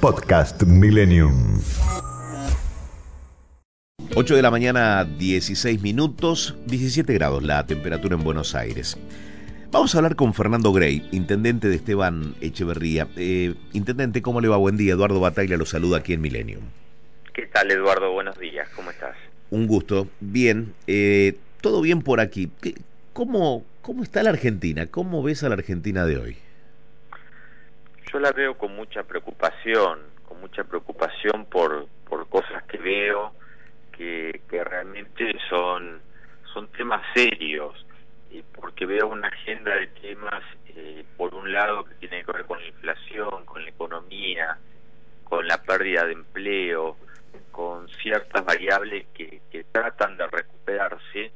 Podcast Millennium. 8 de la mañana, 16 minutos, 17 grados la temperatura en Buenos Aires. Vamos a hablar con Fernando Grey, intendente de Esteban Echeverría. Eh, intendente, ¿cómo le va? Buen día. Eduardo Bataglia lo saluda aquí en Millennium. ¿Qué tal, Eduardo? Buenos días. ¿Cómo estás? Un gusto. Bien. Eh, Todo bien por aquí. ¿Qué- ¿Cómo, ¿Cómo está la Argentina? ¿Cómo ves a la Argentina de hoy? Yo la veo con mucha preocupación, con mucha preocupación por, por cosas que veo que, que realmente son, son temas serios, y porque veo una agenda de temas, eh, por un lado, que tiene que ver con la inflación, con la economía, con la pérdida de empleo, con ciertas variables que, que tratan de recuperarse,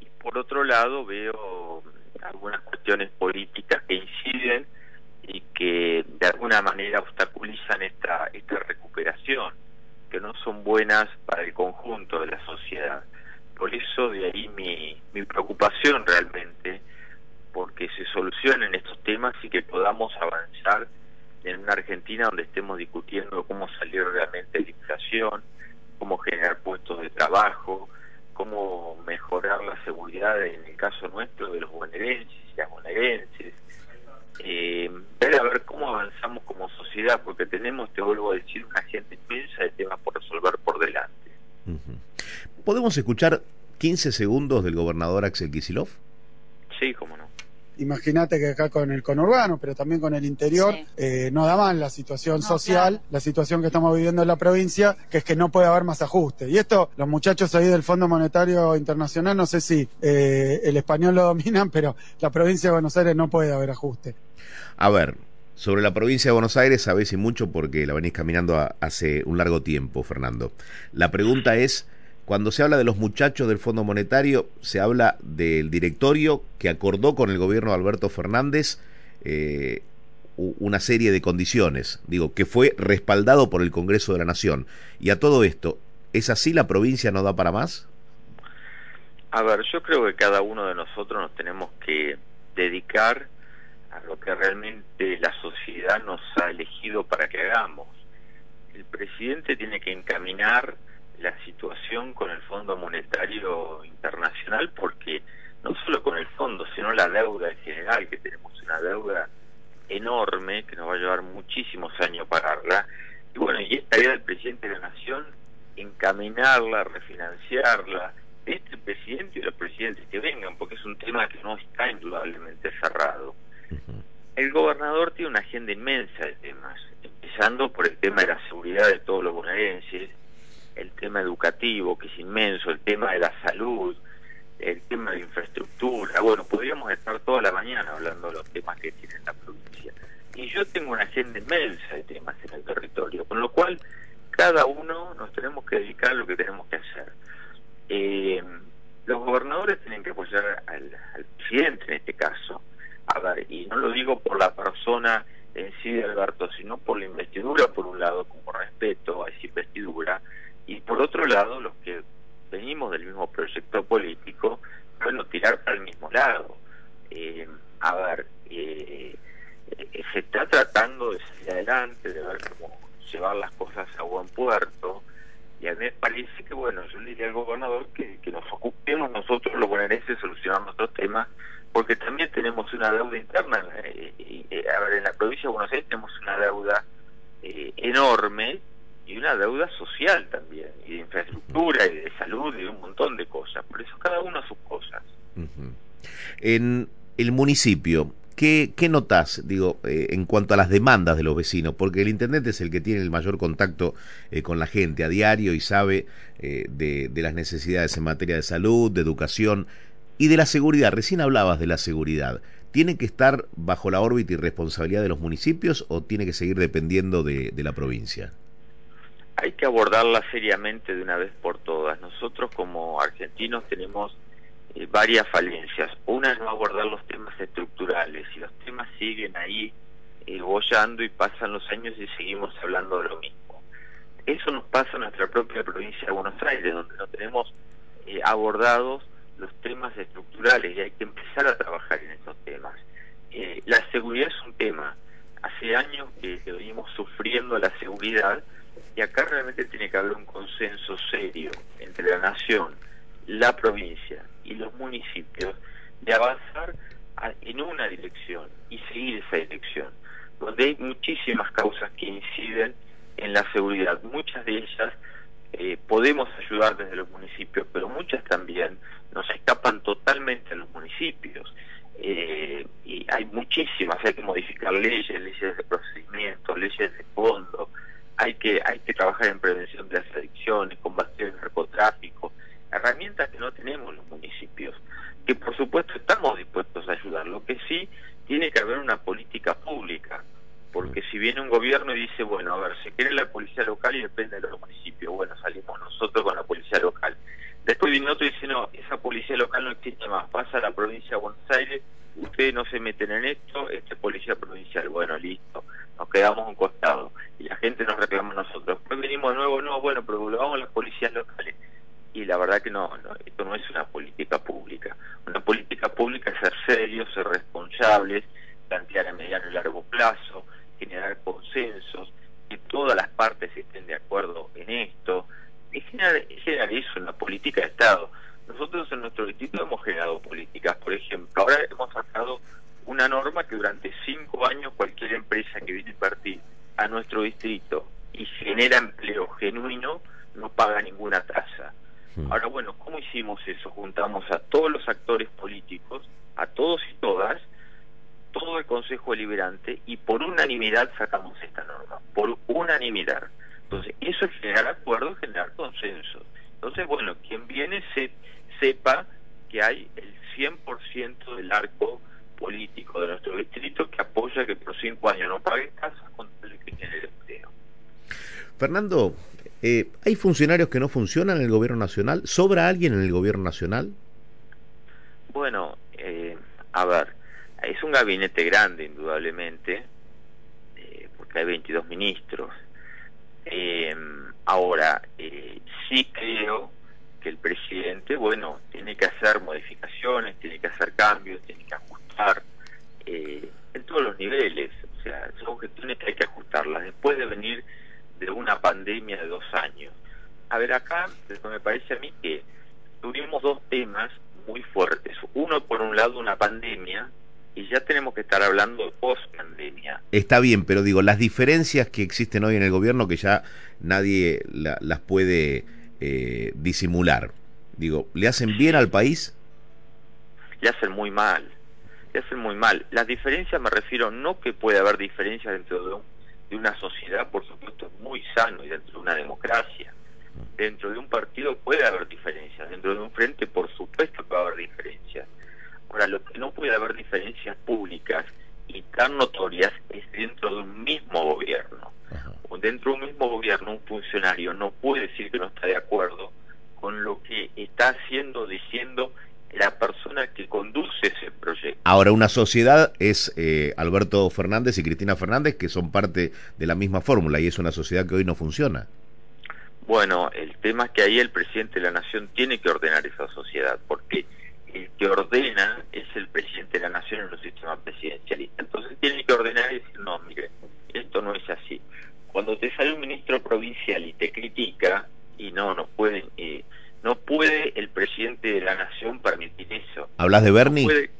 y por otro lado veo algunas cuestiones políticas que inciden y que de alguna manera obstaculizan esta, esta recuperación, que no son buenas para el conjunto de la sociedad. Por eso de ahí mi, mi preocupación realmente, porque se solucionen estos temas y que podamos avanzar en una Argentina donde estemos discutiendo cómo salir de la inflación, cómo generar puestos de trabajo, cómo mejorar la seguridad en el caso nuestro de los bonaerenses y las bonaerenses, eh, ver a ver cómo avanzamos como sociedad, porque tenemos, te vuelvo a decir, una agenda inmensa de temas por resolver por delante. Ujú. ¿Podemos escuchar 15 segundos del gobernador Axel Kicillof? Sí, cómo no. Imagínate que acá con el conurbano, pero también con el interior, Sí. eh, no da mal la situación No, social, claro. la situación que estamos viviendo en la provincia, que es que no puede haber más ajuste. Y esto, los muchachos ahí del Fondo Monetario Internacional, no sé si eh, el español lo dominan, pero la provincia de Buenos Aires no puede haber ajuste. A ver, sobre la provincia de Buenos Aires sabés y mucho porque la venís caminando a- hace un largo tiempo, Fernando. La pregunta es, cuando se habla de los muchachos del Fondo Monetario, se habla del directorio que acordó con el gobierno de Alberto Fernández eh, una serie de condiciones, digo, que fue respaldado por el Congreso de la Nación. Y a todo esto, ¿es así la provincia no da para más? A ver, yo creo que cada uno de nosotros nos tenemos que dedicar a lo que realmente la sociedad nos ha elegido para que hagamos. El presidente tiene que encaminar la situación con el Fondo Monetario Internacional porque no solo con el fondo, sino la deuda en general, que tenemos una deuda enorme que nos va a llevar muchísimos años pagarla. Y bueno, y esta idea del presidente de la Nación, encaminarla, refinanciarla, este presidente y los presidentes que vengan, porque es un tema que no está indudablemente cerrado. El gobernador tiene una agenda inmensa de temas, empezando por el tema de la seguridad de todos los bonaerenses, el tema educativo, que es inmenso, el tema de la salud, el tema de infraestructura. Bueno, podríamos estar toda la mañana hablando de los temas que tiene la provincia. Y yo tengo una agenda inmensa de temas en el territorio, con lo cual cada uno nos tenemos que dedicar a lo que tenemos que hacer. Eh, los gobernadores tienen que apoyar al, al presidente en este caso. A ver, y no lo digo por la persona en sí de Alberto, sino por la investidura, por un lado, como respeto a esa investidura, y por otro lado, los que venimos del mismo proyecto político, bueno, tirar para el mismo lado. Eh, a ver, eh, eh, se está tratando de salir adelante, de ver cómo llevar las cosas a buen puerto, y a mí me parece que, bueno, yo le diría al gobernador que, que nos ocupemos nosotros los bonaerenses solucionar nuestros temas, porque también tenemos una deuda interna. eh, eh, eh, a ver, en la provincia de Buenos Aires tenemos una deuda enorme y una deuda social también, y de infraestructura, y de salud, y un montón de cosas. Por eso cada uno sus cosas. En el municipio, ¿qué, qué notas, digo, eh, en cuanto a las demandas de los vecinos? Porque el intendente es el que tiene el mayor contacto eh, con la gente a diario y sabe eh, de las necesidades en materia de salud, de educación y de la seguridad. Recién hablabas de la seguridad. ¿tiene que estar bajo la órbita y responsabilidad de los municipios o tiene que seguir dependiendo de, la provincia? Hay que abordarla seriamente de una vez por todas. Nosotros como argentinos tenemos eh, varias falencias. Una es no abordar los temas estructurales y los temas siguen ahí eh, bollando y pasan los años y seguimos hablando de lo mismo. Eso nos pasa en nuestra propia provincia de Buenos Aires, donde no tenemos eh, abordados los temas estructurales y hay que empezar a trabajar en esos temas. Eh, la seguridad es un tema. Hace años que, venimos sufriendo la seguridad y acá realmente tiene que haber un consenso serio entre la nación, la provincia y los municipios de avanzar en una dirección y seguir esa dirección, donde hay muchísimas causas que inciden en la seguridad. Muchas de ellas eh, podemos ayudar desde los municipios, pero muchas también nos escapan totalmente a los municipios. Eh, y hay muchísimas, hay que modificar leyes, leyes de procedimiento, leyes de fondo, hay que, hay que trabajar en prevención de las adicciones, combatir el narcotráfico, herramientas que no tenemos los municipios, que por supuesto estamos dispuestos a ayudar, lo que sí tiene que haber una política pública, porque si viene un gobierno y dice, bueno, a ver, se quiere la policía local y depende de los municipios, bueno, salimos nosotros con la policía local. Después viene otro y dice, no, esa policía local no existe más, pasa a la provincia de Buenos Aires, ustedes no se meten en esto, este es policía provincial, bueno, listo, nos quedamos un costado y la gente nos reclama a nosotros. Después venimos de nuevo, no, bueno, pero lo vamos a las policías locales. Y la verdad que no, no, esto no es una política pública. Una política pública es ser serios, ser responsables, plantear a mediano y largo plazo, generar consensos, que todas las partes estén de acuerdo en esto, es generar, eso en la política de Estado. Nosotros en nuestro distrito hemos generado políticas, por ejemplo, ahora hemos sacado una norma que durante cinco años cualquier empresa que viene a invertir a nuestro distrito y genera empleo genuino no paga ninguna tasa. Hmm. Ahora, bueno, ¿cómo hicimos eso? Juntamos a todos los actores políticos, a todos y todas, todo el Consejo Deliberante y por unanimidad sacamos esta norma, por unanimidad. Entonces, eso es generar acuerdos, generar consenso. Entonces, bueno, quien viene se, sepa que hay el 100% del arco político de nuestro distrito que apoya que por cinco años no pague casa con el que genere empleo. Fernando, eh, ¿hay funcionarios que no funcionan en el gobierno nacional? ¿Sobra alguien en el gobierno nacional? Bueno, eh, a ver, es un gabinete grande, indudablemente, eh, porque hay 22 ministros. Eh, ahora, eh, sí creo que el presidente, bueno, tiene que hacer modificaciones, tiene que hacer cambios, tiene que ajustar eh, en todos los niveles. O sea, son cuestiones que hay que ajustarlas después de venir de una pandemia de dos años. A ver, acá me parece a mí que tuvimos dos temas muy fuertes. Uno, por un lado, una pandemia y ya tenemos que estar hablando de post-pandemia. Está bien, pero digo, las diferencias que existen hoy en el gobierno que ya nadie las puede eh, disimular, digo, ¿le hacen bien al país? Le hacen muy mal, le hacen muy mal. Las diferencias me refiero no que puede haber diferencias dentro de, de una sociedad, por supuesto, muy sano y dentro de una democracia. Dentro de un partido puede haber diferencias, dentro de un frente por supuesto que va a haber diferencias Ahora, lo que no puede haber diferencias públicas y tan notorias es dentro de un mismo gobierno. O dentro de un mismo gobierno, un funcionario no puede decir que no está de acuerdo con lo que está haciendo, diciendo la persona que conduce. Ahora, una sociedad es eh, Alberto Fernández y Cristina Fernández, que son parte de la misma fórmula, y es una sociedad que hoy no funciona. Bueno, el tema es que ahí el presidente de la Nación tiene que ordenar esa sociedad, porque el que ordena es el presidente de la nación en un sistema presidencialista. Entonces tiene que ordenar y decir, no, mire, esto no es así. Cuando te sale un ministro provincial y te critica, y no, no puede, eh, no puede el presidente de la nación permitir eso. ¿Hablas de Bernie? No,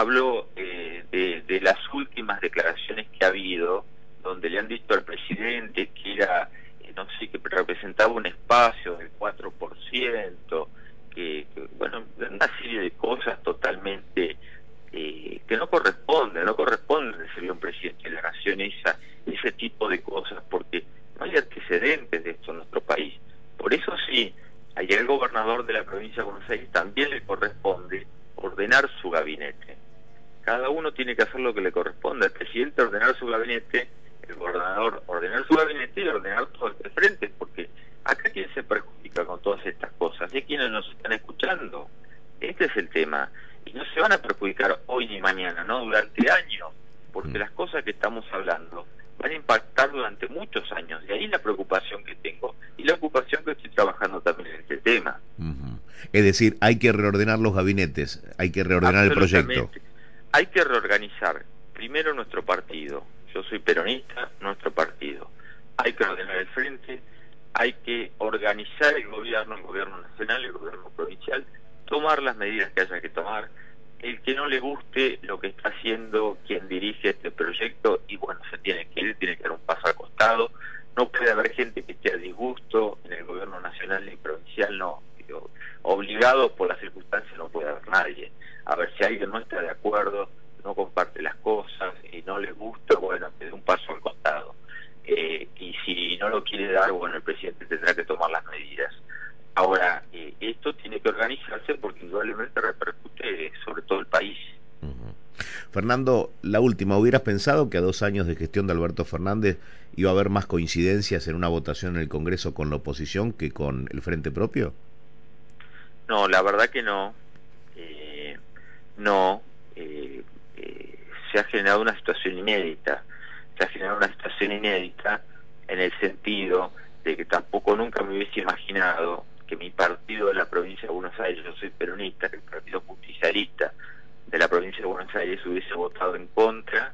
hablo eh, de, las últimas declaraciones que ha habido, donde le han dicho al presidente que era, eh, no sé, que representaba un espacio del 4%, que, bueno, una serie de cosas totalmente eh, que no corresponden, no corresponden de ser un presidente de la nación esa, ese tipo de cosas, porque no hay antecedentes de esto en nuestro país. Por eso sí, ayer el gobernador de la provincia de Buenos Aires también le corresponde ordenar su gabinete. Tiene que hacer lo que le corresponde. El presidente ordenar su gabinete, el gobernador ordenar su gabinete y ordenar todo el frente, porque acá quién se perjudica con todas estas cosas, y quienes nos están escuchando. Este es el tema. Y no se van a perjudicar hoy ni mañana, ¿no? Durante años, porque mm. las cosas que estamos hablando van a impactar durante muchos años. De ahí la preocupación que tengo y la ocupación que estoy trabajando también en este tema. Es decir, hay que reordenar los gabinetes, hay que reordenar el proyecto. Hay que reorganizar primero nuestro partido. Yo soy peronista, nuestro partido. Hay que ordenar el frente, hay que organizar el gobierno, el gobierno el gobierno provincial, tomar las medidas que haya que tomar, el que no le guste lo que está haciendo quien dirige este proyecto y bueno, se tiene que ir, tiene que dar un paso al costado. No puede haber gente que esté a disgusto en el gobierno nacional y provincial, no. Obligado por las circunstancias no puede haber nadie. A ver si alguien no está de acuerdo, no comparte las cosas y no le gusta, bueno, que dé un paso al costado. Eh, y si no lo quiere dar, bueno, el presidente tendrá que tomar las medidas. Ahora, esto tiene que organizarse porque indudablemente repercute sobre todo el país. Fernando, la última, ¿hubieras pensado que a dos años de gestión de Alberto Fernández iba a haber más coincidencias en una votación en el Congreso con la oposición que con el Frente Propio? No, la verdad que no. Eh, no. Eh, se ha generado una situación inédita. Se ha generado una situación inédita en el sentido de que tampoco nunca me hubiese imaginado que mi partido de la provincia de Buenos Aires, yo soy peronista, que el Partido Justicialista de la provincia de Buenos Aires hubiese votado en contra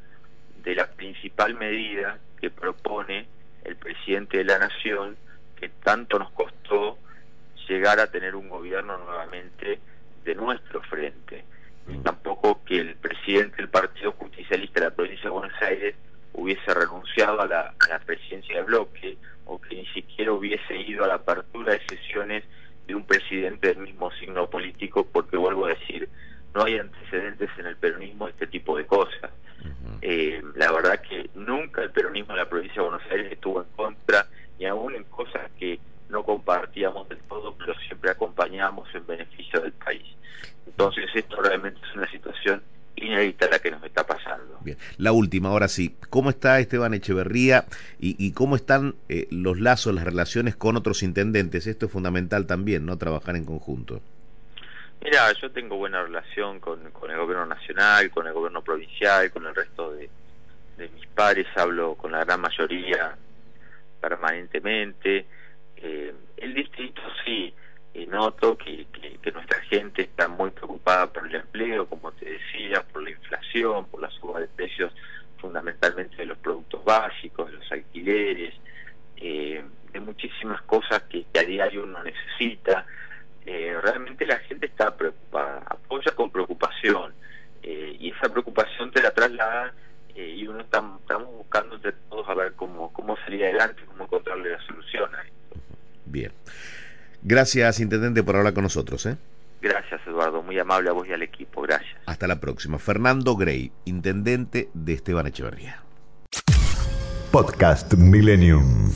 de la principal medida que propone el presidente de la Nación, que tanto nos costó llegar a tener un gobierno nuevamente de nuestro frente. Y tampoco que el presidente del Partido Justicialista de la provincia de Buenos Aires hubiese renunciado a la, a la presidencia de bloque o que ni siquiera hubiese ido a la de presidente del mismo signo político, porque vuelvo a decir, no hay antecedentes en el peronismo de este tipo de cosas. Eh, la verdad que nunca el peronismo en la provincia de Buenos Aires estuvo en contra, ni aún en cosas que no compartíamos del todo, pero siempre acompañábamos en beneficio del país. Entonces esto realmente es una situación inédita la que nos está pasando. La última, ahora sí, ¿cómo está Esteban Echeverría y, cómo están eh, los lazos, las relaciones con otros intendentes? Esto es fundamental también, ¿no? Trabajar en conjunto. Mira, yo tengo buena relación con, el gobierno nacional, con el gobierno provincial, con el resto de, mis pares, hablo con la gran mayoría permanentemente. Eh, el distrito sí, y noto que, que, nuestra gente está muy preocupada por el empleo, como te decía, por la inflación, por la suba de precios fundamentalmente de los productos básicos, de los alquileres, eh, de muchísimas cosas que, a diario uno necesita. Eh, realmente la gente está preocupada, apoya con preocupación eh, y esa preocupación te la traslada y uno estamos buscando entre todos a ver cómo, cómo salir adelante, cómo encontrarle la solución a esto. Bien. Gracias, Intendente, por hablar con nosotros. ¿eh? Gracias, Eduardo. Muy amable a vos y al equipo. Gracias. Hasta la próxima. Fernando Grey, Intendente de Esteban Echeverría. Podcast Millennium.